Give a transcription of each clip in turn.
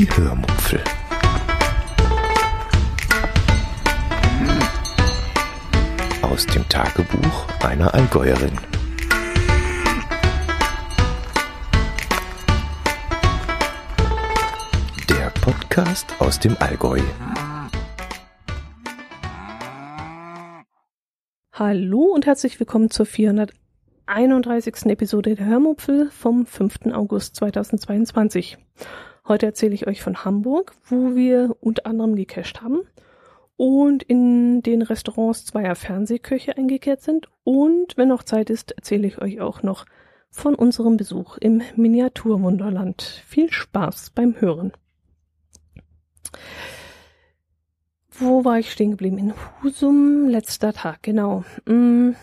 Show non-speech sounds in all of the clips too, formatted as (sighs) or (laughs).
Die Hörmupfel. Aus dem Tagebuch einer Allgäuerin. Der Podcast aus dem Allgäu. Hallo und herzlich willkommen zur 431. Episode der Hörmupfel vom 5. August 2022. Heute erzähle ich euch von Hamburg, wo wir unter anderem gecached haben und in den Restaurants zweier Fernsehköche eingekehrt sind. Und wenn noch Zeit ist, erzähle ich euch auch noch von unserem Besuch im Miniaturwunderland. Viel Spaß beim Hören. Wo war ich stehen geblieben? In Husum, letzter Tag, genau. Mm.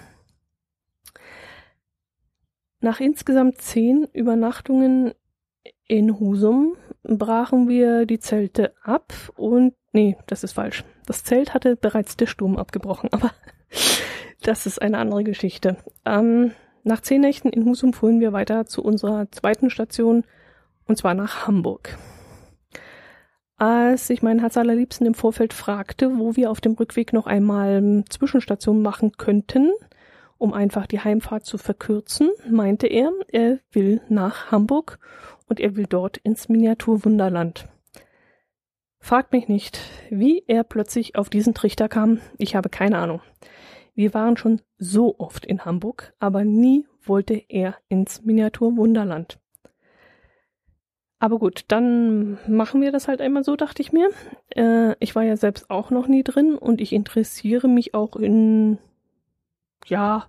Nach insgesamt zehn Übernachtungen in Husum brachen wir die Zelte ab und nee, das ist falsch. Das Zelt hatte bereits der Sturm abgebrochen, (laughs) aber das ist eine andere Geschichte. Ähm, nach zehn Nächten in Husum fuhren wir weiter zu unserer zweiten Station und zwar nach Hamburg. Als ich meinen Herz allerliebsten im Vorfeld fragte, wo wir auf dem Rückweg noch einmal Zwischenstationen machen könnten, um einfach die Heimfahrt zu verkürzen, meinte er, er will nach Hamburg und er will dort ins Miniaturwunderland. Fragt mich nicht, wie er plötzlich auf diesen Trichter kam. Ich habe keine Ahnung. Wir waren schon so oft in Hamburg, aber nie wollte er ins Miniaturwunderland. Aber gut, dann machen wir das halt einmal so, dachte ich mir. Äh, ich war ja selbst auch noch nie drin und ich interessiere mich auch in, ja,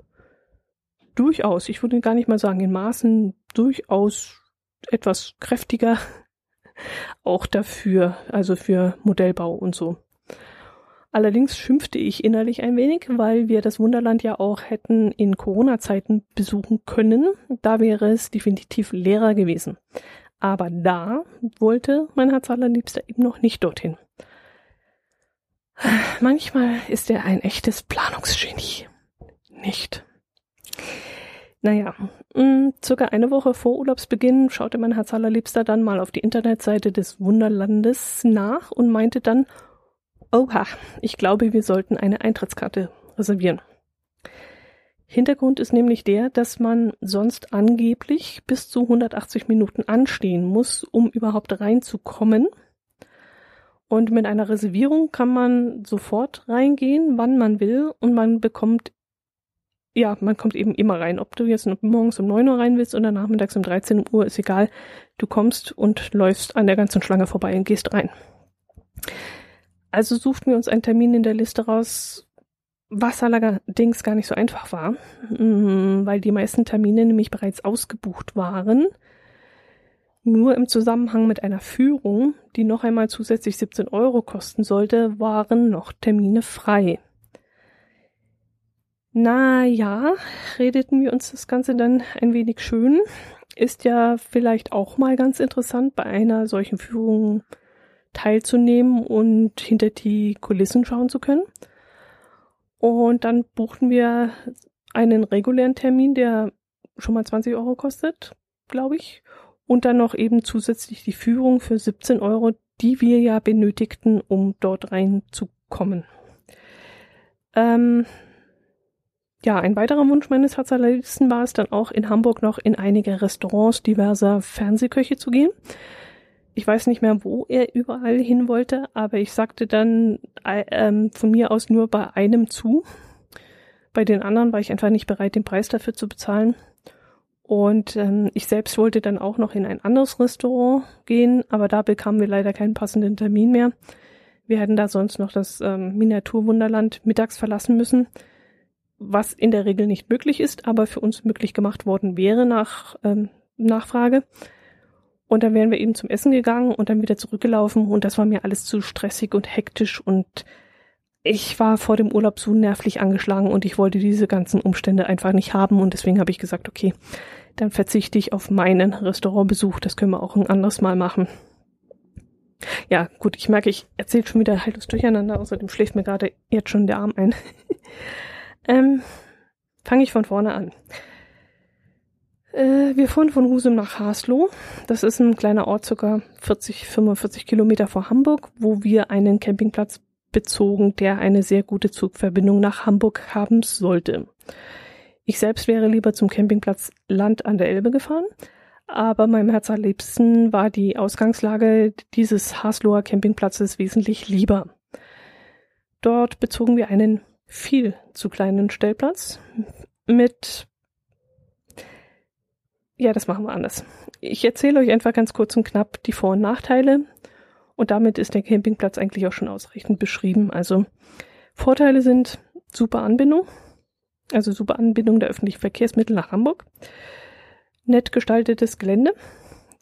durchaus, ich würde gar nicht mal sagen in Maßen, durchaus etwas kräftiger (laughs) auch dafür, also für Modellbau und so. Allerdings schimpfte ich innerlich ein wenig, weil wir das Wunderland ja auch hätten in Corona-Zeiten besuchen können. Da wäre es definitiv leerer gewesen. Aber da wollte mein Herz allerliebster eben noch nicht dorthin. Manchmal ist er ein echtes Planungsgenie. Nicht. Naja, mm, circa eine Woche vor Urlaubsbeginn schaute mein Herz allerliebster dann mal auf die Internetseite des Wunderlandes nach und meinte dann, oha, ich glaube, wir sollten eine Eintrittskarte reservieren. Hintergrund ist nämlich der, dass man sonst angeblich bis zu 180 Minuten anstehen muss, um überhaupt reinzukommen. Und mit einer Reservierung kann man sofort reingehen, wann man will, und man bekommt ja, man kommt eben immer rein. Ob du jetzt morgens um 9 Uhr rein willst oder nachmittags um 13 Uhr, ist egal. Du kommst und läufst an der ganzen Schlange vorbei und gehst rein. Also suchten wir uns einen Termin in der Liste raus, was allerdings gar nicht so einfach war, mm, weil die meisten Termine nämlich bereits ausgebucht waren. Nur im Zusammenhang mit einer Führung, die noch einmal zusätzlich 17 Euro kosten sollte, waren noch Termine frei. Na ja, redeten wir uns das Ganze dann ein wenig schön. Ist ja vielleicht auch mal ganz interessant, bei einer solchen Führung teilzunehmen und hinter die Kulissen schauen zu können. Und dann buchten wir einen regulären Termin, der schon mal 20 Euro kostet, glaube ich. Und dann noch eben zusätzlich die Führung für 17 Euro, die wir ja benötigten, um dort reinzukommen. Ähm, ja, ein weiterer Wunsch meines Herzallerliebsten war es dann auch in Hamburg noch in einige Restaurants diverser Fernsehköche zu gehen. Ich weiß nicht mehr, wo er überall hin wollte, aber ich sagte dann äh, ähm, von mir aus nur bei einem zu. Bei den anderen war ich einfach nicht bereit, den Preis dafür zu bezahlen. Und ähm, ich selbst wollte dann auch noch in ein anderes Restaurant gehen, aber da bekamen wir leider keinen passenden Termin mehr. Wir hätten da sonst noch das ähm, Miniaturwunderland mittags verlassen müssen was in der Regel nicht möglich ist, aber für uns möglich gemacht worden wäre nach ähm, Nachfrage. Und dann wären wir eben zum Essen gegangen und dann wieder zurückgelaufen und das war mir alles zu stressig und hektisch und ich war vor dem Urlaub so nervlich angeschlagen und ich wollte diese ganzen Umstände einfach nicht haben und deswegen habe ich gesagt, okay, dann verzichte ich auf meinen Restaurantbesuch, das können wir auch ein anderes Mal machen. Ja, gut, ich merke, ich erzähle schon wieder halbes Durcheinander, außerdem schläft mir gerade jetzt schon der Arm ein. (laughs) Ähm, Fange ich von vorne an. Äh, wir fuhren von Husum nach Haslow. Das ist ein kleiner Ort, circa 40, 45 Kilometer vor Hamburg, wo wir einen Campingplatz bezogen, der eine sehr gute Zugverbindung nach Hamburg haben sollte. Ich selbst wäre lieber zum Campingplatz Land an der Elbe gefahren, aber meinem Herz allerliebsten war die Ausgangslage dieses Haslower Campingplatzes wesentlich lieber. Dort bezogen wir einen viel zu kleinen Stellplatz mit ja, das machen wir anders. Ich erzähle euch einfach ganz kurz und knapp die Vor- und Nachteile und damit ist der Campingplatz eigentlich auch schon ausreichend beschrieben. Also Vorteile sind super Anbindung, also super Anbindung der öffentlichen Verkehrsmittel nach Hamburg, nett gestaltetes Gelände,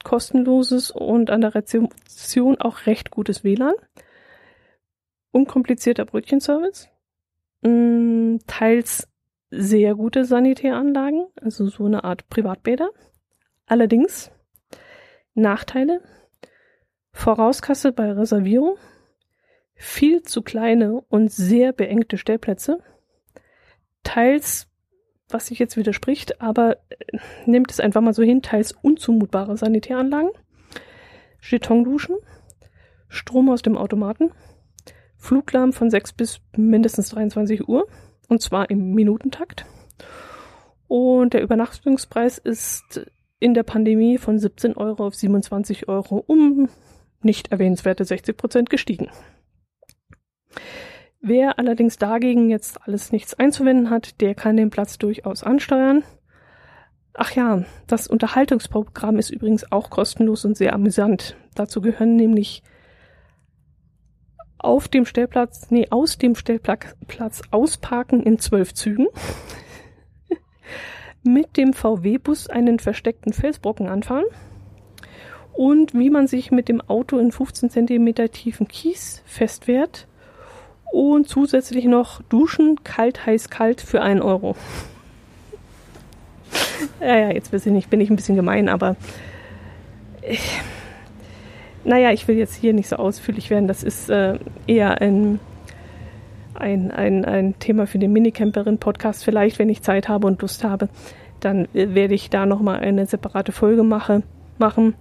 kostenloses und an der Rezeption auch recht gutes WLAN, unkomplizierter Brötchenservice, mm, teils sehr gute Sanitäranlagen, also so eine Art Privatbäder. Allerdings Nachteile, Vorauskasse bei Reservierung, viel zu kleine und sehr beengte Stellplätze, teils, was sich jetzt widerspricht, aber äh, nimmt es einfach mal so hin, teils unzumutbare Sanitäranlagen, Jetonduschen, Strom aus dem Automaten, Fluglärm von 6 bis mindestens 23 Uhr, und zwar im Minutentakt. Und der Übernachtungspreis ist in der Pandemie von 17 Euro auf 27 Euro um nicht erwähnenswerte 60 Prozent gestiegen. Wer allerdings dagegen jetzt alles nichts einzuwenden hat, der kann den Platz durchaus ansteuern. Ach ja, das Unterhaltungsprogramm ist übrigens auch kostenlos und sehr amüsant. Dazu gehören nämlich auf dem Stellplatz, nee, aus dem Stellplatz ausparken in zwölf Zügen, (laughs) mit dem VW-Bus einen versteckten Felsbrocken anfahren, und wie man sich mit dem Auto in 15 cm tiefen Kies festwehrt. Und zusätzlich noch duschen, kalt, heiß, kalt für einen Euro. (laughs) ja, ja, jetzt weiß ich nicht, bin ich ein bisschen gemein, aber ich, naja, ich will jetzt hier nicht so ausführlich werden. Das ist äh, eher ein, ein, ein, ein Thema für den Minicamperin-Podcast. Vielleicht, wenn ich Zeit habe und Lust habe, dann äh, werde ich da nochmal eine separate Folge mache, machen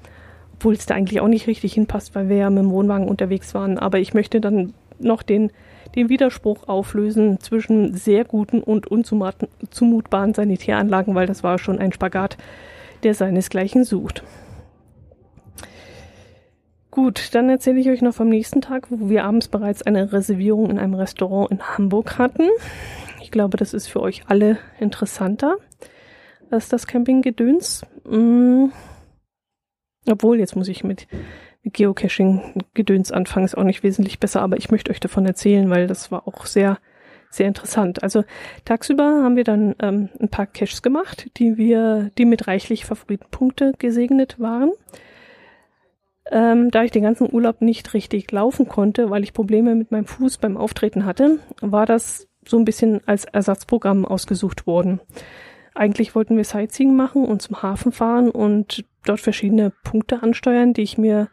obwohl es da eigentlich auch nicht richtig hinpasst, weil wir ja mit dem Wohnwagen unterwegs waren. Aber ich möchte dann noch den, den Widerspruch auflösen zwischen sehr guten und unzumutbaren Sanitäranlagen, weil das war schon ein Spagat, der seinesgleichen sucht. Gut, dann erzähle ich euch noch vom nächsten Tag, wo wir abends bereits eine Reservierung in einem Restaurant in Hamburg hatten. Ich glaube, das ist für euch alle interessanter als das Campinggedöns. Mmh obwohl, jetzt muss ich mit Geocaching-Gedöns anfangen, ist auch nicht wesentlich besser, aber ich möchte euch davon erzählen, weil das war auch sehr, sehr interessant. Also tagsüber haben wir dann ähm, ein paar Caches gemacht, die wir, die mit reichlich Favoritenpunkte gesegnet waren. Ähm, da ich den ganzen Urlaub nicht richtig laufen konnte, weil ich Probleme mit meinem Fuß beim Auftreten hatte, war das so ein bisschen als Ersatzprogramm ausgesucht worden. Eigentlich wollten wir Sightseeing machen und zum Hafen fahren und dort verschiedene Punkte ansteuern, die ich mir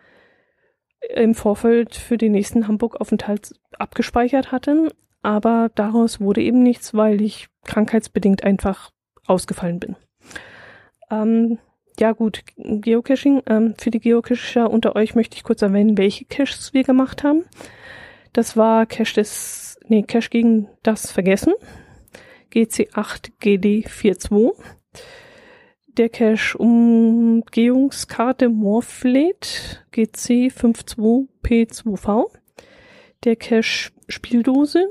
im Vorfeld für den nächsten Hamburg-Aufenthalt abgespeichert hatte. Aber daraus wurde eben nichts, weil ich krankheitsbedingt einfach ausgefallen bin. Ähm, ja gut, Geocaching. Ähm, für die Geocacher unter euch möchte ich kurz erwähnen, welche Caches wir gemacht haben. Das war Cache des, nee, Cache gegen das Vergessen. GC8GD42. Der Cache Umgehungskarte Morphlet GC52P2V. Der Cache Spieldose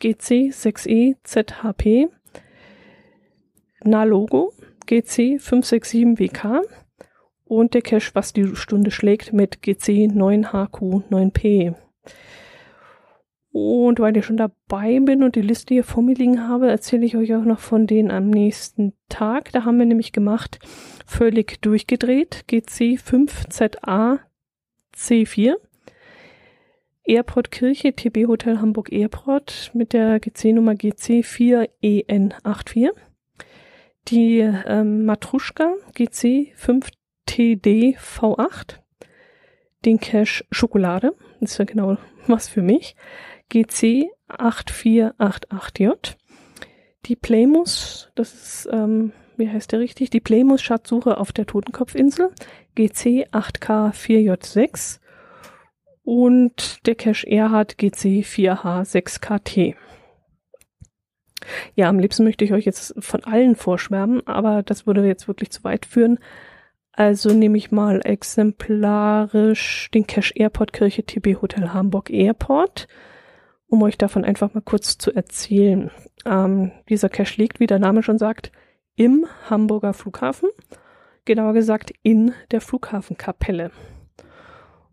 GC6EZHP. Nalogo GC567WK und der Cache, was die Stunde schlägt, mit GC9HQ9P. Und weil ich schon dabei bin und die Liste hier vor mir liegen habe, erzähle ich euch auch noch von denen am nächsten Tag. Da haben wir nämlich gemacht, völlig durchgedreht, GC5ZA C4. Airport Kirche, TB Hotel Hamburg Airport mit der GC-Nummer GC4EN84. Die ähm, Matruschka GC5TD V8. Den Cache Schokolade, das ist ja genau (laughs) was für mich. GC8488J. Die Playmus, das ist ähm, wie heißt der richtig? Die Playmus-Schatzsuche auf der Totenkopfinsel, GC 8K4J6 und der Cache Erhard GC 4H6KT. Ja, am liebsten möchte ich euch jetzt von allen vorschwärmen, aber das würde jetzt wirklich zu weit führen. Also nehme ich mal exemplarisch den Cache Airport Kirche TB Hotel Hamburg Airport, um euch davon einfach mal kurz zu erzählen. Ähm, dieser Cache liegt, wie der Name schon sagt, im Hamburger Flughafen, genauer gesagt in der Flughafenkapelle.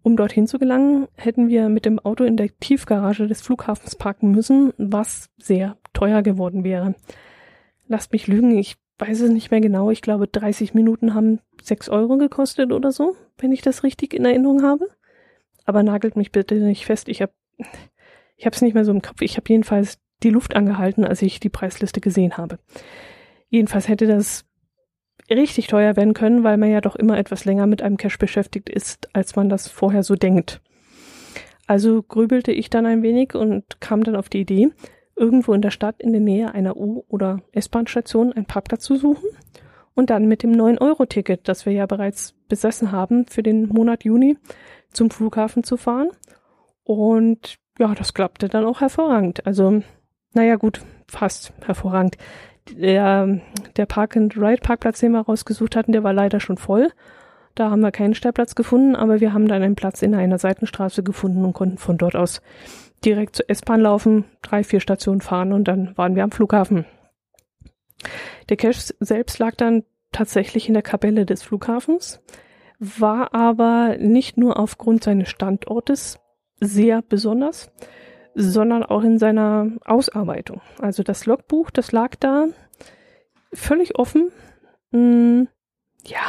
Um dorthin zu gelangen, hätten wir mit dem Auto in der Tiefgarage des Flughafens parken müssen, was sehr teuer geworden wäre. Lasst mich lügen, ich weiß es nicht mehr genau. Ich glaube, 30 Minuten haben 6 Euro gekostet oder so, wenn ich das richtig in Erinnerung habe. Aber nagelt mich bitte nicht fest. Ich habe ich habe nicht mehr so im Kopf. Ich habe jedenfalls die Luft angehalten, als ich die Preisliste gesehen habe. Jedenfalls hätte das richtig teuer werden können, weil man ja doch immer etwas länger mit einem Cache beschäftigt ist, als man das vorher so denkt. Also grübelte ich dann ein wenig und kam dann auf die Idee, irgendwo in der Stadt in der Nähe einer U- oder S-Bahn-Station einen Parkplatz zu suchen und dann mit dem 9-Euro-Ticket, das wir ja bereits besessen haben, für den Monat Juni zum Flughafen zu fahren. Und ja, das klappte dann auch hervorragend. Also, naja, gut, fast hervorragend der, der Park-and-Ride-Parkplatz, den wir rausgesucht hatten, der war leider schon voll. Da haben wir keinen Stellplatz gefunden, aber wir haben dann einen Platz in einer Seitenstraße gefunden und konnten von dort aus direkt zur S-Bahn laufen, drei, vier Stationen fahren und dann waren wir am Flughafen. Der Cache selbst lag dann tatsächlich in der Kapelle des Flughafens, war aber nicht nur aufgrund seines Standortes sehr besonders, sondern auch in seiner Ausarbeitung. Also das Logbuch, das lag da völlig offen. Hm, ja,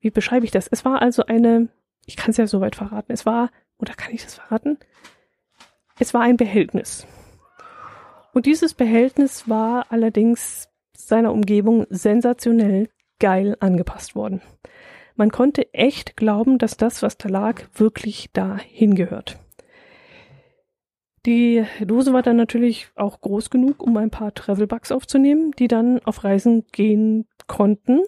wie beschreibe ich das? Es war also eine, ich kann es ja soweit verraten, es war, oder kann ich das verraten? Es war ein Behältnis. Und dieses Behältnis war allerdings seiner Umgebung sensationell geil angepasst worden. Man konnte echt glauben, dass das, was da lag, wirklich da hingehört. Die Dose war dann natürlich auch groß genug, um ein paar Travelbugs aufzunehmen, die dann auf Reisen gehen konnten.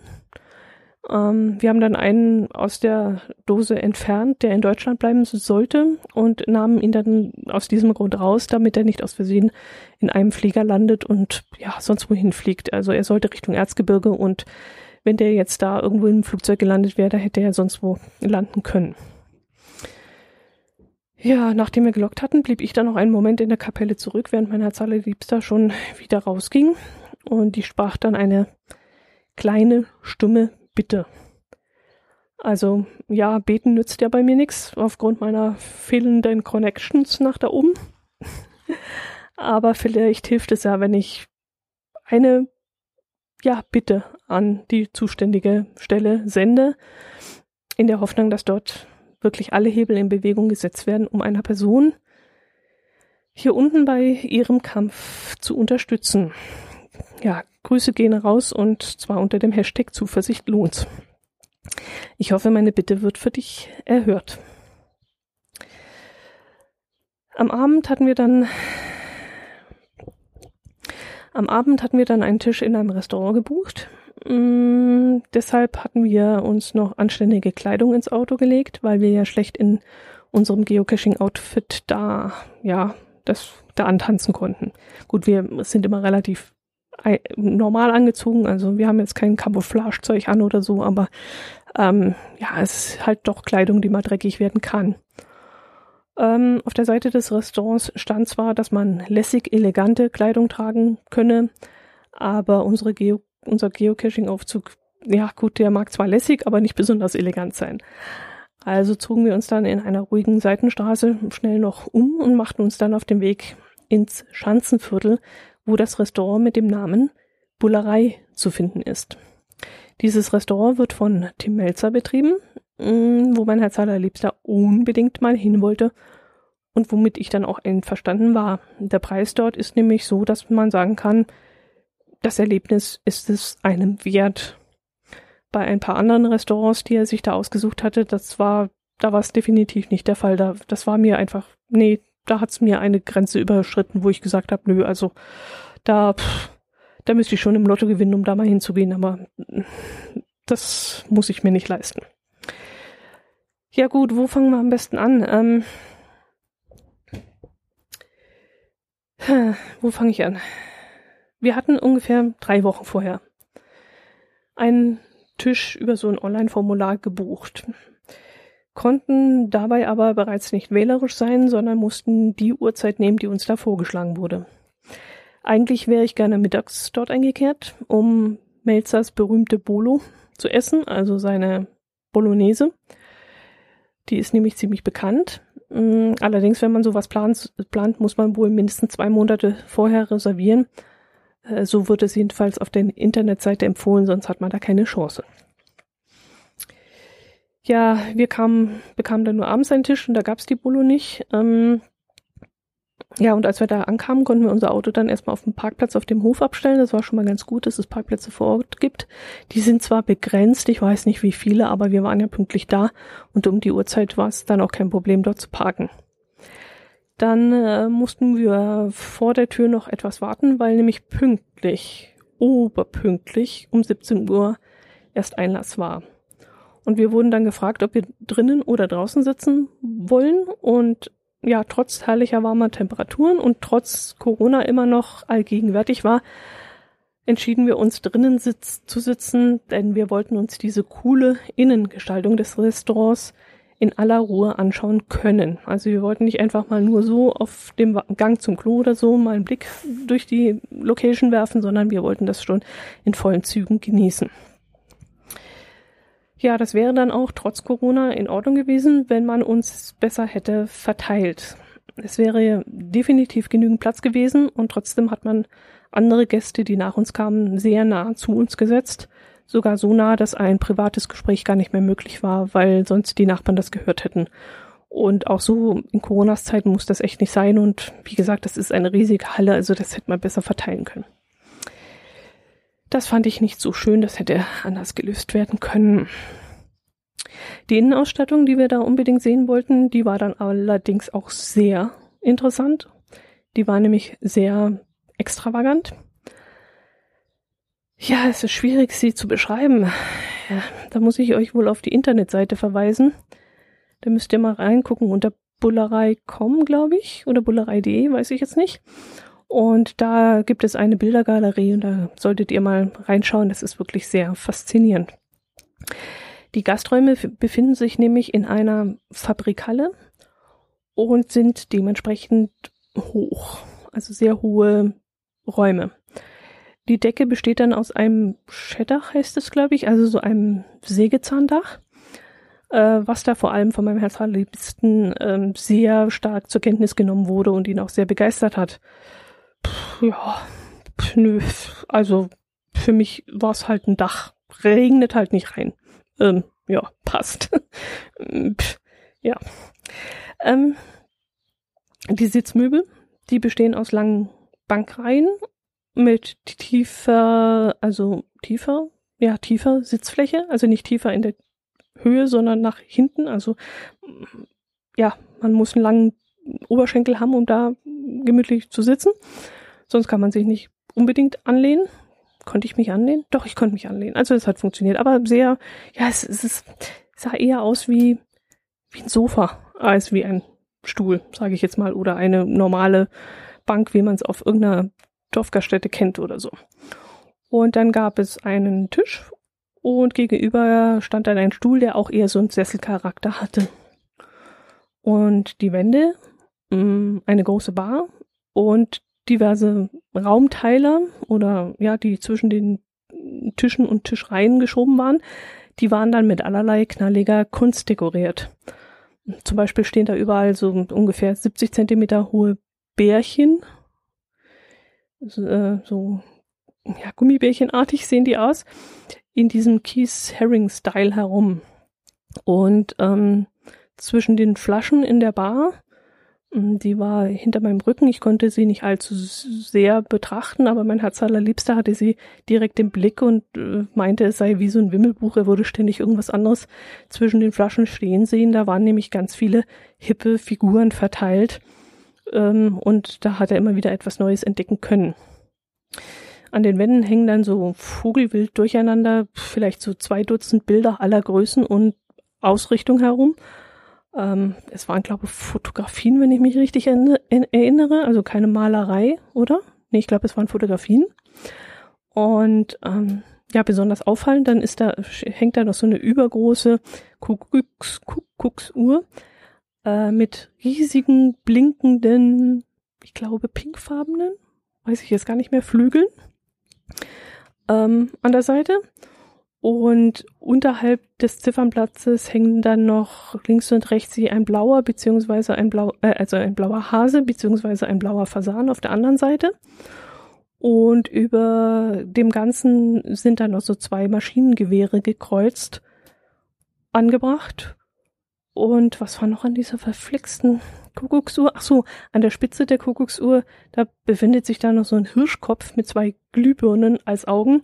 Ähm, wir haben dann einen aus der Dose entfernt, der in Deutschland bleiben sollte und nahmen ihn dann aus diesem Grund raus, damit er nicht aus Versehen in einem Flieger landet und ja, sonst wohin fliegt. Also er sollte Richtung Erzgebirge und wenn der jetzt da irgendwo im Flugzeug gelandet wäre, da hätte er sonst wo landen können. Ja, nachdem wir gelockt hatten, blieb ich dann noch einen Moment in der Kapelle zurück, während mein Herz allerliebster schon wieder rausging. Und ich sprach dann eine kleine, stumme Bitte. Also, ja, beten nützt ja bei mir nichts, aufgrund meiner fehlenden Connections nach da oben. Aber vielleicht hilft es ja, wenn ich eine, ja, Bitte an die zuständige Stelle sende, in der Hoffnung, dass dort wirklich alle Hebel in Bewegung gesetzt werden, um einer Person hier unten bei ihrem Kampf zu unterstützen. Ja, Grüße gehen raus und zwar unter dem Hashtag Zuversicht lohnt. Ich hoffe, meine Bitte wird für dich erhört. Am Abend hatten wir dann am Abend hatten wir dann einen Tisch in einem Restaurant gebucht Mm, deshalb hatten wir uns noch anständige Kleidung ins Auto gelegt, weil wir ja schlecht in unserem Geocaching-Outfit da, ja, das da antanzen konnten. Gut, wir sind immer relativ normal angezogen, also wir haben jetzt kein Camouflage-Zeug an oder so, aber ähm, ja, es ist halt doch Kleidung, die mal dreckig werden kann. Ähm, auf der Seite des Restaurants stand zwar, dass man lässig elegante Kleidung tragen könne, aber unsere Geo unser Geocaching-Aufzug, ja gut, der mag zwar lässig, aber nicht besonders elegant sein. Also zogen wir uns dann in einer ruhigen Seitenstraße schnell noch um und machten uns dann auf den Weg ins Schanzenviertel, wo das Restaurant mit dem Namen Bullerei zu finden ist. Dieses Restaurant wird von Tim Melzer betrieben, mm, wo mein Herz allerliebster unbedingt mal hin wollte und womit ich dann auch einverstanden war. Der Preis dort ist nämlich so, dass man sagen kann, das Erlebnis ist es einem wert. Bei ein paar anderen Restaurants, die er sich da ausgesucht hatte, das war, da war es definitiv nicht der Fall. Da, das war mir einfach, nee, da hat es mir eine Grenze überschritten, wo ich gesagt habe, nö, also da, pff, Da müsste ich schon im Lotto gewinnen, um da mal hinzugehen, aber das muss ich mir nicht leisten. Ja gut, wo fangen wir am besten an? Ähm, wo fange ich an? Wir hatten ungefähr drei Wochen vorher einen Tisch über so ein Online-Formular gebucht, konnten dabei aber bereits nicht wählerisch sein, sondern mussten die Uhrzeit nehmen, die uns da vorgeschlagen wurde. Eigentlich wäre ich gerne mittags dort eingekehrt, um Melzers berühmte Bolo zu essen, also seine Bolognese. Die ist nämlich ziemlich bekannt. Mm, allerdings, wenn man sowas plant, plant muss man wohl mindestens zwei Monate vorher reservieren. Äh, so wird es jedenfalls auf der Internetseite empfohlen, sonst hat man da keine Chance. Ja, wir kamen, bekamen dann nur abends einen Tisch und da gab's die Bolo nicht. Ähm, ja, und als wir da ankamen, konnten wir unser Auto dann erstmal auf dem Parkplatz auf dem Hof abstellen. Das war schon mal ganz gut, dass es Parkplätze vor Ort gibt. Die sind zwar begrenzt, ich weiß nicht wie viele, aber wir waren ja pünktlich da und um die Uhrzeit war es dann auch kein Problem, dort zu parken. Dann äh, mussten wir vor der Tür noch etwas warten, weil nämlich pünktlich, oberpünktlich um 17 Uhr erst Einlass war. Und wir wurden dann gefragt, ob wir drinnen oder draußen sitzen wollen. Und ja, trotz herrlicher warmer Temperaturen und trotz Corona immer noch allgegenwärtig war, entschieden wir uns drinnen sitz zu sitzen, denn wir wollten uns diese coole Innengestaltung des Restaurants in aller Ruhe anschauen können. Also wir wollten nicht einfach mal nur so auf dem Gang zum Klo oder so mal einen Blick durch die Location werfen, sondern wir wollten das schon in vollen Zügen genießen. Ja, das wäre dann auch trotz Corona in Ordnung gewesen, wenn man uns besser hätte verteilt. Es wäre definitiv genügend Platz gewesen und trotzdem hat man andere Gäste, die nach uns kamen, sehr nah zu uns gesetzt. Sogar so nah, dass ein privates Gespräch gar nicht mehr möglich war, weil sonst die Nachbarn das gehört hätten. Und auch so in Coronas Zeiten muss das echt nicht sein. Und wie gesagt, das ist eine riesige Halle, also das hätte man besser verteilen können. Das fand ich nicht so schön, das hätte anders gelöst werden können. Die Innenausstattung, die wir da unbedingt sehen wollten, die war dann allerdings auch sehr interessant. Die war nämlich sehr extravagant. Ja, es ist schwierig, sie zu beschreiben. Ja, da muss ich euch wohl auf die Internetseite verweisen. Da müsst ihr mal reingucken unter bullerei.com, glaube ich, oder bullerei.de, weiß ich jetzt nicht. Und da gibt es eine Bildergalerie und da solltet ihr mal reinschauen. Das ist wirklich sehr faszinierend. Die Gasträume befinden sich nämlich in einer Fabrikhalle und sind dementsprechend hoch, also sehr hohe Räume. Die Decke besteht dann aus einem Scheddach, heißt es, glaube ich, also so einem Sägezahndach, äh, was da vor allem von meinem Herz allerliebsten ähm, sehr stark zur Kenntnis genommen wurde und ihn auch sehr begeistert hat ja, nö, also für mich war es halt ein Dach. Regnet halt nicht rein. Ähm, ja, passt. (laughs) ja. Ähm, die Sitzmöbel, die bestehen aus langen Bankreihen mit tiefer, also tiefer, ja, tiefer Sitzfläche, also nicht tiefer in der Höhe, sondern nach hinten. Also ja, man muss einen langen Oberschenkel haben, um da gemütlich zu sitzen. Sonst kann man sich nicht unbedingt anlehnen. Konnte ich mich anlehnen? Doch, ich konnte mich anlehnen. Also es hat funktioniert. Aber sehr, ja, es, es, es sah eher aus wie, wie ein Sofa als wie ein Stuhl, sage ich jetzt mal, oder eine normale Bank, wie man es auf irgendeiner Dorfgaststätte kennt oder so. Und dann gab es einen Tisch und gegenüber stand dann ein Stuhl, der auch eher so einen Sesselcharakter hatte. Und die Wände, mm, eine große Bar und diverse Raumteile oder ja, die zwischen den Tischen und Tischreihen geschoben waren, die waren dann mit allerlei knalliger Kunst dekoriert. Zum Beispiel stehen da überall so ungefähr 70 Zentimeter hohe Bärchen, so, äh, so ja, Gummibärchenartig sehen die aus, in diesem Keith Haring Style herum. Und ähm, zwischen den Flaschen in der Bar Mm, die war hinter meinem Rücken. Ich konnte sie nicht allzu sehr betrachten, aber mein Herz allerliebster hatte sie direkt im Blick und äh, meinte, es sei wie so ein Wimmelbuch. Er würde ständig irgendwas anderes zwischen den Flaschen stehen sehen. Da waren nämlich ganz viele hippe Figuren verteilt. Ähm, und da hat er immer wieder etwas Neues entdecken können. An den Wänden hängen dann so Vogelwild durcheinander, vielleicht so zwei Dutzend Bilder aller Größen und Ausrichtung herum. Ähm, es waren, glaube ich, Fotografien, wenn ich mich richtig erinnere, also keine Malerei, oder? Nee, ich glaube, es waren Fotografien. Und ähm, ja, besonders auffallend, dann ist da, hängt da noch so eine übergroße Kuckucks, Kuckucksuhr äh, mit riesigen, blinkenden, ich glaube, pinkfarbenen, weiß ich jetzt gar nicht mehr, Flügeln ähm, an der Seite. Und unterhalb des Ziffernplatzes hängen dann noch links und rechts ein blauer beziehungsweise ein blau, äh, also ein blauer Hase beziehungsweise ein blauer Fasan auf der anderen Seite. Und über dem Ganzen sind dann noch so zwei Maschinengewehre gekreuzt angebracht. Und was war noch an dieser verflixten Kuckucksuhr? Ach so, an der Spitze der Kuckucksuhr, da befindet sich da noch so ein Hirschkopf mit zwei Glühbirnen als Augen.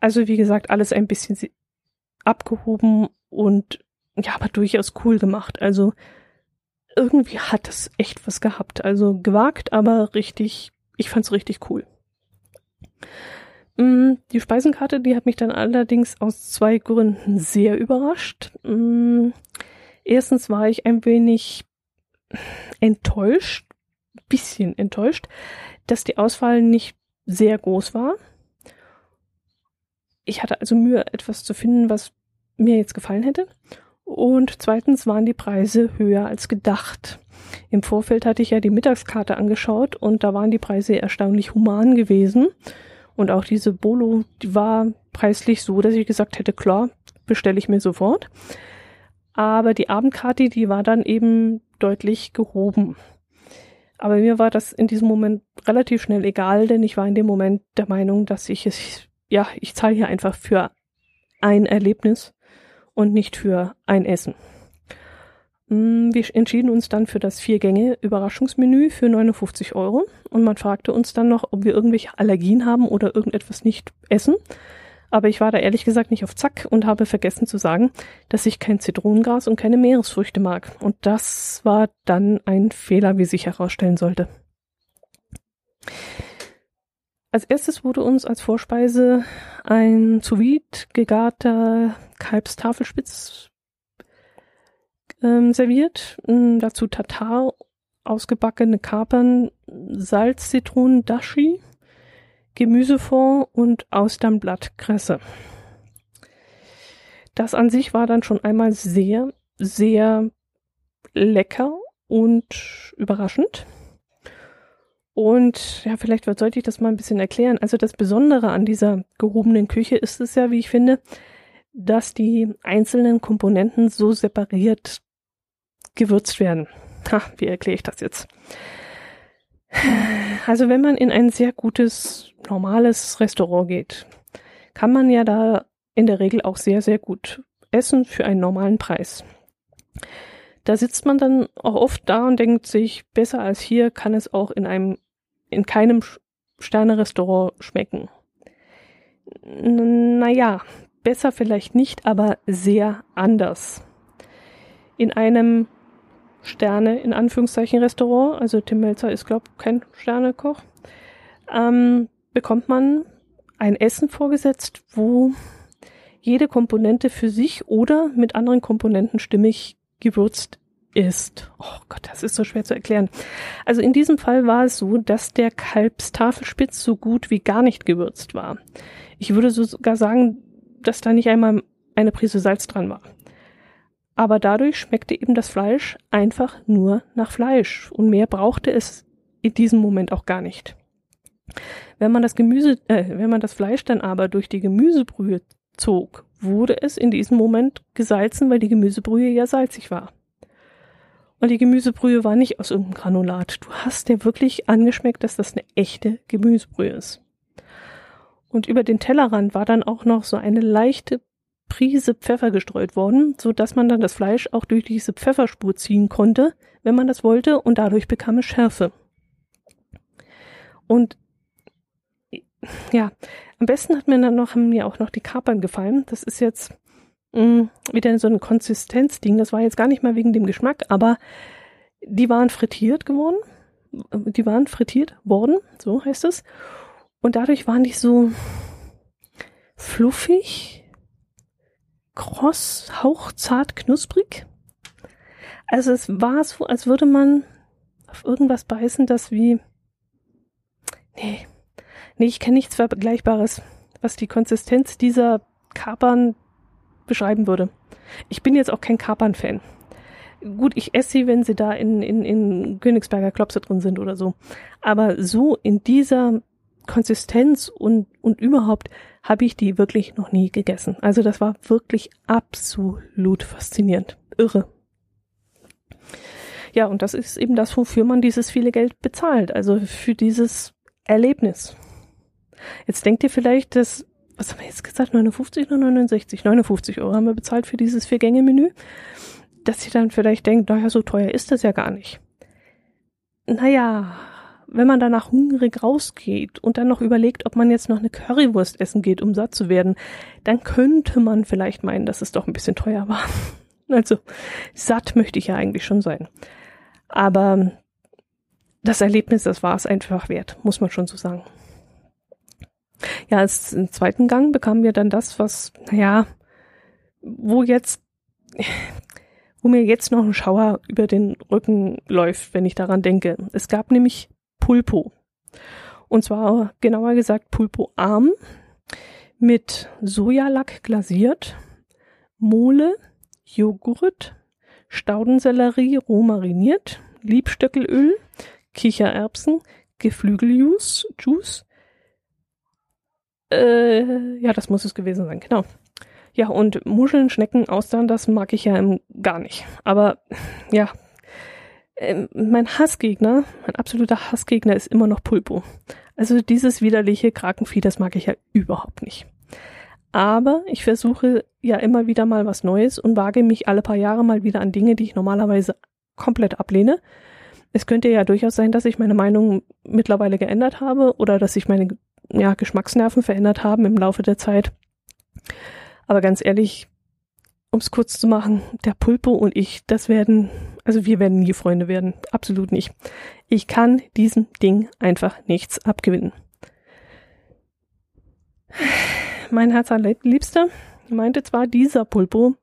Also wie gesagt, alles ein bisschen abgehoben und ja, aber durchaus cool gemacht. Also irgendwie hat es echt was gehabt. Also gewagt, aber richtig, ich fand's richtig cool. Mm, die Speisenkarte, die hat mich dann allerdings aus zwei Gründen sehr überrascht. Erstens war ich ein wenig enttäuscht, bisschen enttäuscht, dass die Auswahl nicht sehr groß war. Ich hatte also Mühe, etwas zu finden, was mir jetzt gefallen hätte. Und zweitens waren die Preise höher als gedacht. Im Vorfeld hatte ich ja die Mittagskarte angeschaut und da waren die Preise erstaunlich human gewesen. Und auch diese Bolo, die war preislich so, dass ich gesagt hätte, klar, bestelle ich mir sofort. Aber die Abendkarte, die war dann eben deutlich gehoben. Aber mir war das in diesem Moment relativ schnell egal, denn ich war in dem Moment der Meinung, dass ich es, ja, ich zahle hier einfach für ein Erlebnis und nicht für ein Essen. Mm, wir entschieden uns dann für das Vier-Gänge-Überraschungsmenü für 59 Euro und man fragte uns dann noch, ob wir irgendwelche Allergien haben oder irgendetwas nicht essen. Aber ich war da ehrlich gesagt nicht auf Zack und habe vergessen zu sagen, dass ich kein Zitronengras und keine Meeresfrüchte mag. Und das war dann ein Fehler, wie sich herausstellen sollte. Als erstes wurde uns als Vorspeise ein sous gegarter Kalbstafelspitz ähm, serviert. Ähm, dazu Tatar, ausgebackene Kapern, Salz, Zitronen, Dashi, Gemüsefond und Austernblattkresse. Das an sich war dann schon einmal sehr, sehr lecker und überraschend. Und ja, vielleicht sollte ich das mal ein bisschen erklären. Also das Besondere an dieser gehobenen Küche ist es ja, wie ich finde, dass die einzelnen Komponenten so separiert gewürzt werden. Ha, wie erkläre ich das jetzt? (sighs) Also wenn man in ein sehr gutes, normales Restaurant geht, kann man ja da in der Regel auch sehr, sehr gut essen für einen normalen Preis. Da sitzt man dann auch oft da und denkt sich, besser als hier kann es auch in einem, in keinem Sterne-Restaurant schmecken. N naja, besser vielleicht nicht, aber sehr anders. In einem Sterne in Anführungszeichen Restaurant, also Tim Melzer ist, glaube kein Sternekoch, ähm, bekommt man ein Essen vorgesetzt, wo jede Komponente für sich oder mit anderen Komponenten stimmig gewürzt ist. Oh Gott, das ist so schwer zu erklären. Also in diesem Fall war es so, dass der Kalbstafelspitz so gut wie gar nicht gewürzt war. Ich würde sogar sagen, dass da nicht einmal eine Prise Salz dran war. Aber dadurch schmeckte eben das Fleisch einfach nur nach Fleisch und mehr brauchte es in diesem Moment auch gar nicht. Wenn man das Gemüse, äh, wenn man das Fleisch dann aber durch die Gemüsebrühe zog, wurde es in diesem Moment gesalzen, weil die Gemüsebrühe ja salzig war. Und die Gemüsebrühe war nicht aus irgendeinem Granulat. Du hast dir wirklich angeschmeckt, dass das eine echte Gemüsebrühe ist. Und über den Tellerrand war dann auch noch so eine leichte Prise Pfeffer gestreut worden, so dass man dann das Fleisch auch durch diese Pfefferspur ziehen konnte, wenn man das wollte, und dadurch bekam es Schärfe. Und ja, am besten hat mir dann noch, haben mir auch noch die Kapern gefallen. Das ist jetzt mh, mm, wieder so ein Konsistenzding. Das war jetzt gar nicht mal wegen dem Geschmack, aber die waren frittiert geworden. Die waren frittiert worden, so heißt es. Und dadurch waren die so fluffig, kross, hauchzart, knusprig. Also es war so, als würde man auf irgendwas beißen, das wie, nee, nee, ich kenne nichts Vergleichbares, was die Konsistenz dieser Kapern beschreiben würde. Ich bin jetzt auch kein Kapern-Fan. Gut, ich esse sie, wenn sie da in, in, in Königsberger Klopse drin sind oder so. Aber so in dieser Konsistenz und, und überhaupt habe ich die wirklich noch nie gegessen. Also das war wirklich absolut faszinierend. Irre. Ja, und das ist eben das, wofür man dieses viele Geld bezahlt. Also für dieses Erlebnis. Jetzt denkt ihr vielleicht, dass, was haben wir jetzt gesagt, 59 oder 69? 59 Euro haben wir bezahlt für dieses Vier-Gänge-Menü. Dass ihr dann vielleicht denkt, naja, so teuer ist das ja gar nicht. Naja, wenn man danach hungrig rausgeht und dann noch überlegt, ob man jetzt noch eine Currywurst essen geht, um satt zu werden, dann könnte man vielleicht meinen, dass es doch ein bisschen teuer war. (laughs) Also satt möchte ich ja eigentlich schon sein. Aber das Erlebnis, das war es einfach wert, muss man schon so sagen. Ja, als im zweiten Gang bekamen wir dann das, was, naja, wo jetzt, wo mir jetzt noch ein Schauer über den Rücken läuft, wenn ich daran denke. Es gab nämlich Pulpo. Und zwar genauer gesagt Pulpo arm mit Sojalack glasiert, Mole, Joghurt, Staudensellerie roh mariniert, Liebstöckelöl, Kichererbsen, Geflügeljuice, Juice. Äh, ja, das muss es gewesen sein, genau. Ja, und Muscheln, Schnecken, Austern, das mag ich ja gar nicht. Aber ja, ähm, mein Hassgegner, mein absoluter Hassgegner ist immer noch Pulpo. Also dieses widerliche Krakenvieh, das mag ich ja überhaupt nicht. Aber ich versuche ja immer wieder mal was Neues und wage mich alle paar Jahre mal wieder an Dinge, die ich normalerweise komplett ablehne. Es könnte ja durchaus sein, dass ich meine Meinung mittlerweile geändert habe oder dass sich meine ja, Geschmacksnerven verändert haben im Laufe der Zeit. Aber ganz ehrlich, um es kurz zu machen, der Pulpo und ich, das werden, also wir werden nie Freunde werden. Absolut nicht. Ich kann diesem Ding einfach nichts abgewinnen. Mein Herz allerliebster meinte zwar, dieser Pulpo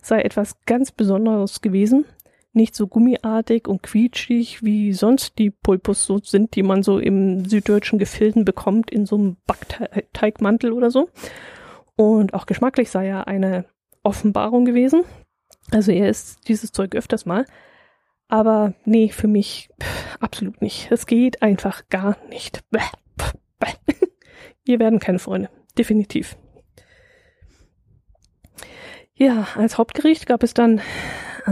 sei etwas ganz Besonderes gewesen, nicht so gummiartig und quietschig, wie sonst die Pulpos so sind, die man so im süddeutschen Gefilden bekommt, in so einem Backteigmantel oder so. Und auch geschmacklich sei er eine Offenbarung gewesen. Also er isst dieses Zeug öfters mal. Aber nee, für mich absolut nicht. Es geht einfach gar nicht. (laughs) Wir werden keine Freunde. Definitiv. Ja, als Hauptgericht gab es dann, äh,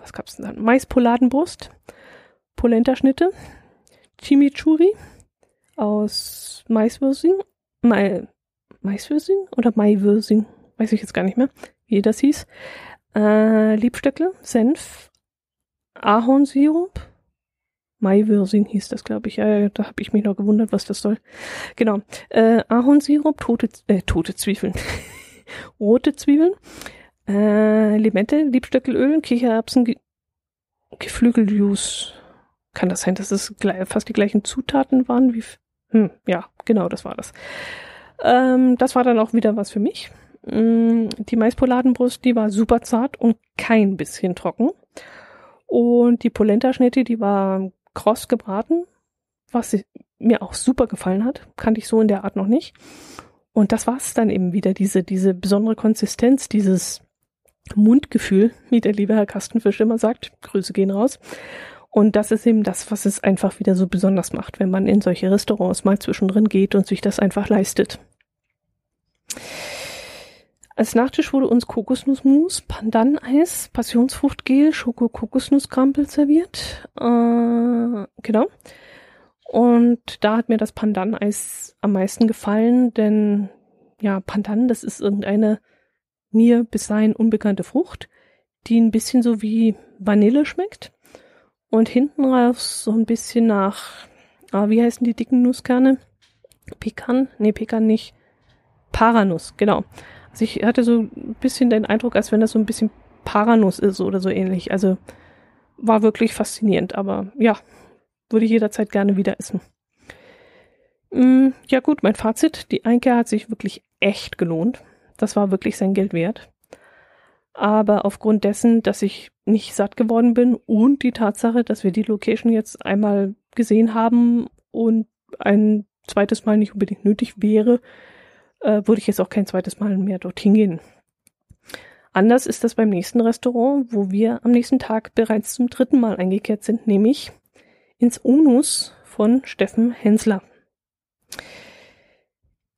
was gab es dann? Maispoladenbrust, Polenta-Schnitte, Chimichurri aus Maiswürsing, Mai, Maiswürsing oder Maiwürsing, weiß ich jetzt gar nicht mehr wie das hieß. Äh, Liebstöckel, Senf, Ahornsirup, Maiwürsing hieß das, glaube ich. Ja, da habe ich mich noch gewundert, was das soll. Genau. Äh, Ahornsirup, tote, äh, tote Zwiebeln. (laughs) Rote Zwiebeln, äh, Limette, Liebstöckelöl, Kichererbsen, Ge Geflügeljuice. Kann das sein, dass es fast die gleichen Zutaten waren wie. Hm, ja, genau, das war das. Ähm, das war dann auch wieder was für mich. Mm, die Maispoladenbrust, die war super zart und kein bisschen trocken. Und die Polenta-Schnitte, die war kross gebraten, was mir auch super gefallen hat. Kannte ich so in der Art noch nicht. Und das war es dann eben wieder, diese, diese besondere Konsistenz, dieses Mundgefühl, wie der liebe Herr Kastenfisch immer sagt. Grüße gehen raus. Und das ist eben das, was es einfach wieder so besonders macht, wenn man in solche Restaurants mal zwischendrin geht und sich das einfach leistet. Als Nachtisch wurde uns Kokosnussmus, Pandan-Eis, Passionsfruchtgel, Schoko-Kokosnusskrampel serviert. Äh, genau. Und da hat mir das Pandan-Eis am meisten gefallen, denn ja, Pandan, das ist irgendeine mir bis dahin unbekannte Frucht, die ein bisschen so wie Vanille schmeckt und hinten raus so ein bisschen nach, ah, wie heißen die dicken Nusskerne? Pekan? Nee, Pekan nicht. Paranuss, genau. Also ich hatte so ein bisschen den Eindruck, als wenn das so ein bisschen Paranuss ist oder so ähnlich. Also war wirklich faszinierend, aber ja, würde ich jederzeit gerne wieder essen. Mm, ja gut, mein Fazit, die Einkehr hat sich wirklich echt gelohnt. Das war wirklich sein Geld wert. Aber aufgrund dessen, dass ich nicht satt geworden bin und die Tatsache, dass wir die Location jetzt einmal gesehen haben und ein zweites Mal nicht unbedingt nötig wäre, äh, würde ich jetzt auch kein zweites Mal mehr dorthin gehen. Anders ist das beim nächsten Restaurant, wo wir am nächsten Tag bereits zum dritten Mal eingekehrt sind, nämlich ins Onus von Steffen Hensler.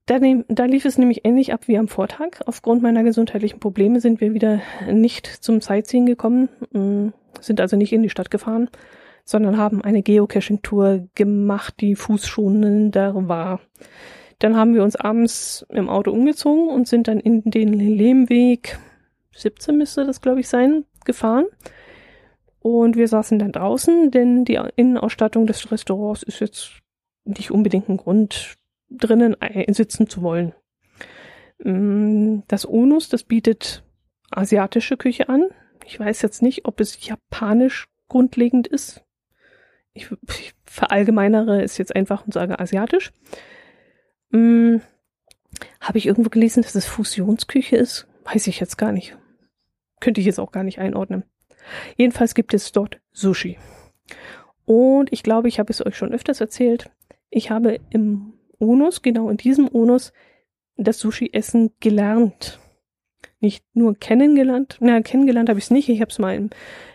Da, da, lief es nämlich ähnlich ab wie am Vortag. Aufgrund meiner gesundheitlichen Probleme sind wir wieder nicht zum Sightseeing gekommen, mm, sind also nicht in die Stadt gefahren, sondern haben eine Geocaching-Tour gemacht, die fußschonender war. Dann haben wir uns abends im Auto umgezogen und sind dann in den Lehmweg 17 müsste das, glaube ich, sein, gefahren. Und wir saßen dann draußen, denn die Innenausstattung des Restaurants ist jetzt nicht unbedingt ein Grund, drinnen sitzen zu wollen. Mm, das Onus, das bietet asiatische Küche an. Ich weiß jetzt nicht, ob es japanisch grundlegend ist. Ich, ich verallgemeinere es jetzt einfach und sage asiatisch. Hm, Habe ich irgendwo gelesen, dass es Fusionsküche ist? Weiß ich jetzt gar nicht. Könnte ich jetzt auch gar nicht einordnen. Jedenfalls gibt es dort Sushi. Und ich glaube, ich habe es euch schon öfters erzählt. Ich habe im Onus, genau in diesem Onus, das Sushi-Essen gelernt. Nicht nur kennengelernt, na, kennengelernt habe ich es nicht. Ich habe es mal im,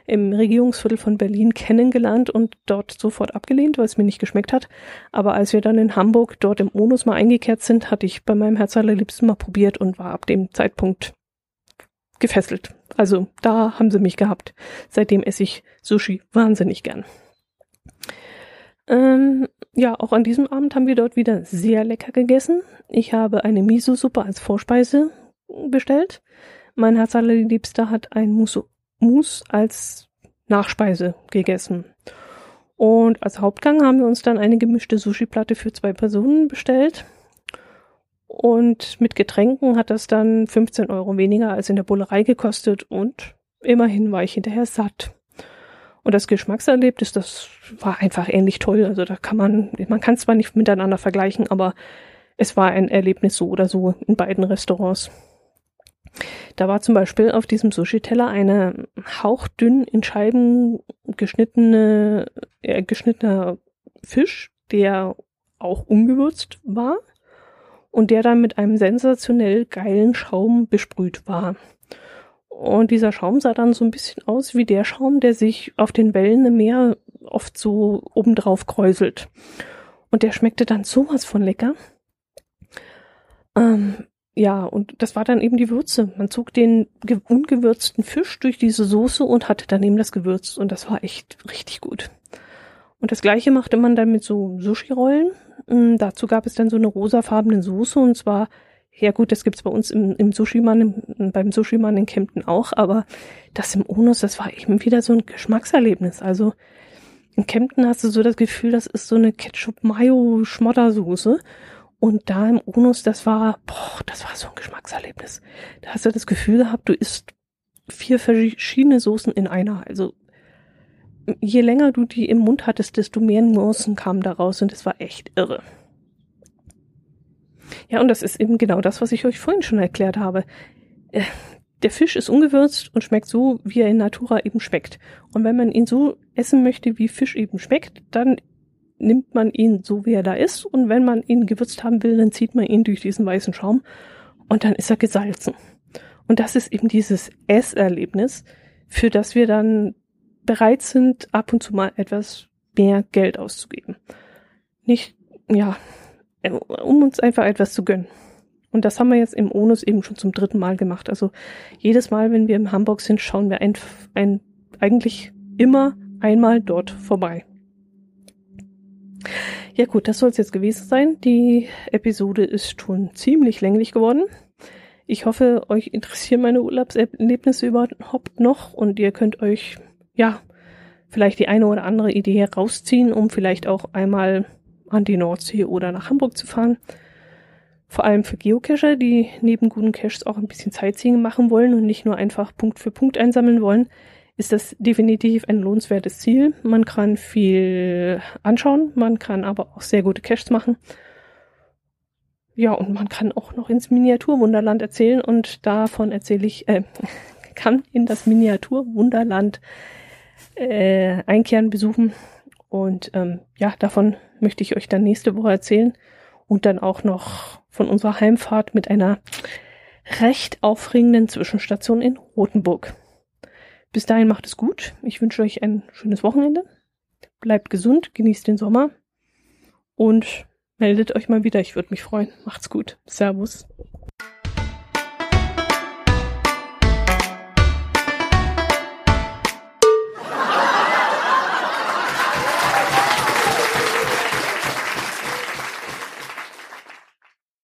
im Regierungsviertel von Berlin kennengelernt und dort sofort abgelehnt, weil es mir nicht geschmeckt hat. Aber als wir dann in Hamburg dort im Onus mal eingekehrt sind, hatte ich bei meinem Herz allerliebsten mal probiert und war ab dem Zeitpunkt gefesselt. Also da haben sie mich gehabt. Seitdem esse ich Sushi wahnsinnig gern. Ähm, ja, auch an diesem Abend haben wir dort wieder sehr lecker gegessen. Ich habe eine Miso-Suppe als Vorspeise bestellt. Mein Herz allerliebster hat ein Mousse, Mousse als Nachspeise gegessen. Und als Hauptgang haben wir uns dann eine gemischte Sushi-Platte für zwei Personen bestellt. Und mit Getränken hat das dann 15 Euro weniger als in der Bullerei gekostet und immerhin war ich hinterher satt. Und das Geschmackserlebnis, das war einfach ähnlich toll. Also da kann man, man kann zwar nicht miteinander vergleichen, aber es war ein Erlebnis so oder so in beiden Restaurants. Da war zum Beispiel auf diesem Sushi-Teller eine hauchdünn in Scheiben geschnittene, äh, geschnittener Fisch, der auch ungewürzt war und der dann mit einem sensationell geilen Schaum besprüht war. Und dieser Schaum sah dann so ein bisschen aus wie der Schaum, der sich auf den Wellen im Meer oft so obendrauf kräuselt. Und der schmeckte dann sowas von lecker. Ähm, ja, und das war dann eben die Würze. Man zog den ungewürzten Fisch durch diese Soße und hatte dann eben das Gewürz. Und das war echt richtig gut. Und das gleiche machte man dann mit so Sushi-Rollen. Ähm, dazu gab es dann so eine rosafarbene Soße und zwar, ja gut, das gibt's bei uns im, im Sushi-Mann, beim Sushi-Mann in Kempten auch, aber das im Onus, das war eben wieder so ein Geschmackserlebnis. Also in Kempten hast du so das Gefühl, das ist so eine Ketchup-Mayo-Schmoddersoße. Und da im Onus, das war, boah, das war so ein Geschmackserlebnis. Da hast du das Gefühl gehabt, du isst vier verschiedene Soßen in einer. Also je länger du die im Mund hattest, desto mehr Nuancen kamen daraus und es war echt irre. Ja, und das ist eben genau das, was ich euch vorhin schon erklärt habe. Äh, der Fisch ist ungewürzt und schmeckt so, wie er in Natura eben schmeckt. Und wenn man ihn so essen möchte, wie Fisch eben schmeckt, dann nimmt man ihn so, wie er da ist. Und wenn man ihn gewürzt haben will, dann zieht man ihn durch diesen weißen Schaum und dann ist er gesalzen. Und das ist eben dieses Esserlebnis, für das wir dann bereit sind, ab und zu mal etwas mehr Geld auszugeben. Nicht, ja, um uns einfach etwas zu gönnen. Und das haben wir jetzt im Onus eben schon zum dritten Mal gemacht. Also jedes Mal, wenn wir in Hamburg sind, schauen wir ein, ein, eigentlich immer einmal dort vorbei. Ja gut, das soll es jetzt gewesen sein. Die Episode ist schon ziemlich länglich geworden. Ich hoffe, euch interessieren meine Urlaubserlebnisse überhaupt noch und ihr könnt euch ja, vielleicht die eine oder andere Idee herausziehen, um vielleicht auch einmal an die Nordsee oder nach Hamburg zu fahren. Vor allem für Geocacher, die neben guten Caches auch ein bisschen Sightseeing machen wollen und nicht nur einfach Punkt für Punkt einsammeln wollen, ist das definitiv ein lohnenswertes Ziel. Man kann viel anschauen, man kann aber auch sehr gute Caches machen. ja, und man kann auch noch ins Miniaturwunderland erzählen und davon erzähle ich, äh, (laughs) kann in das Miniaturwunderland äh, einkehren, besuchen. Und ähm, ja, davon möchte ich euch dann nächste Woche erzählen und dann auch noch von unserer Heimfahrt mit einer recht aufregenden Zwischenstation in Rothenburg. Bis dahin macht es gut. Ich wünsche euch ein schönes Wochenende. Bleibt gesund, genießt den Sommer und meldet euch mal wieder. Ich würde mich freuen. Macht's gut. Servus.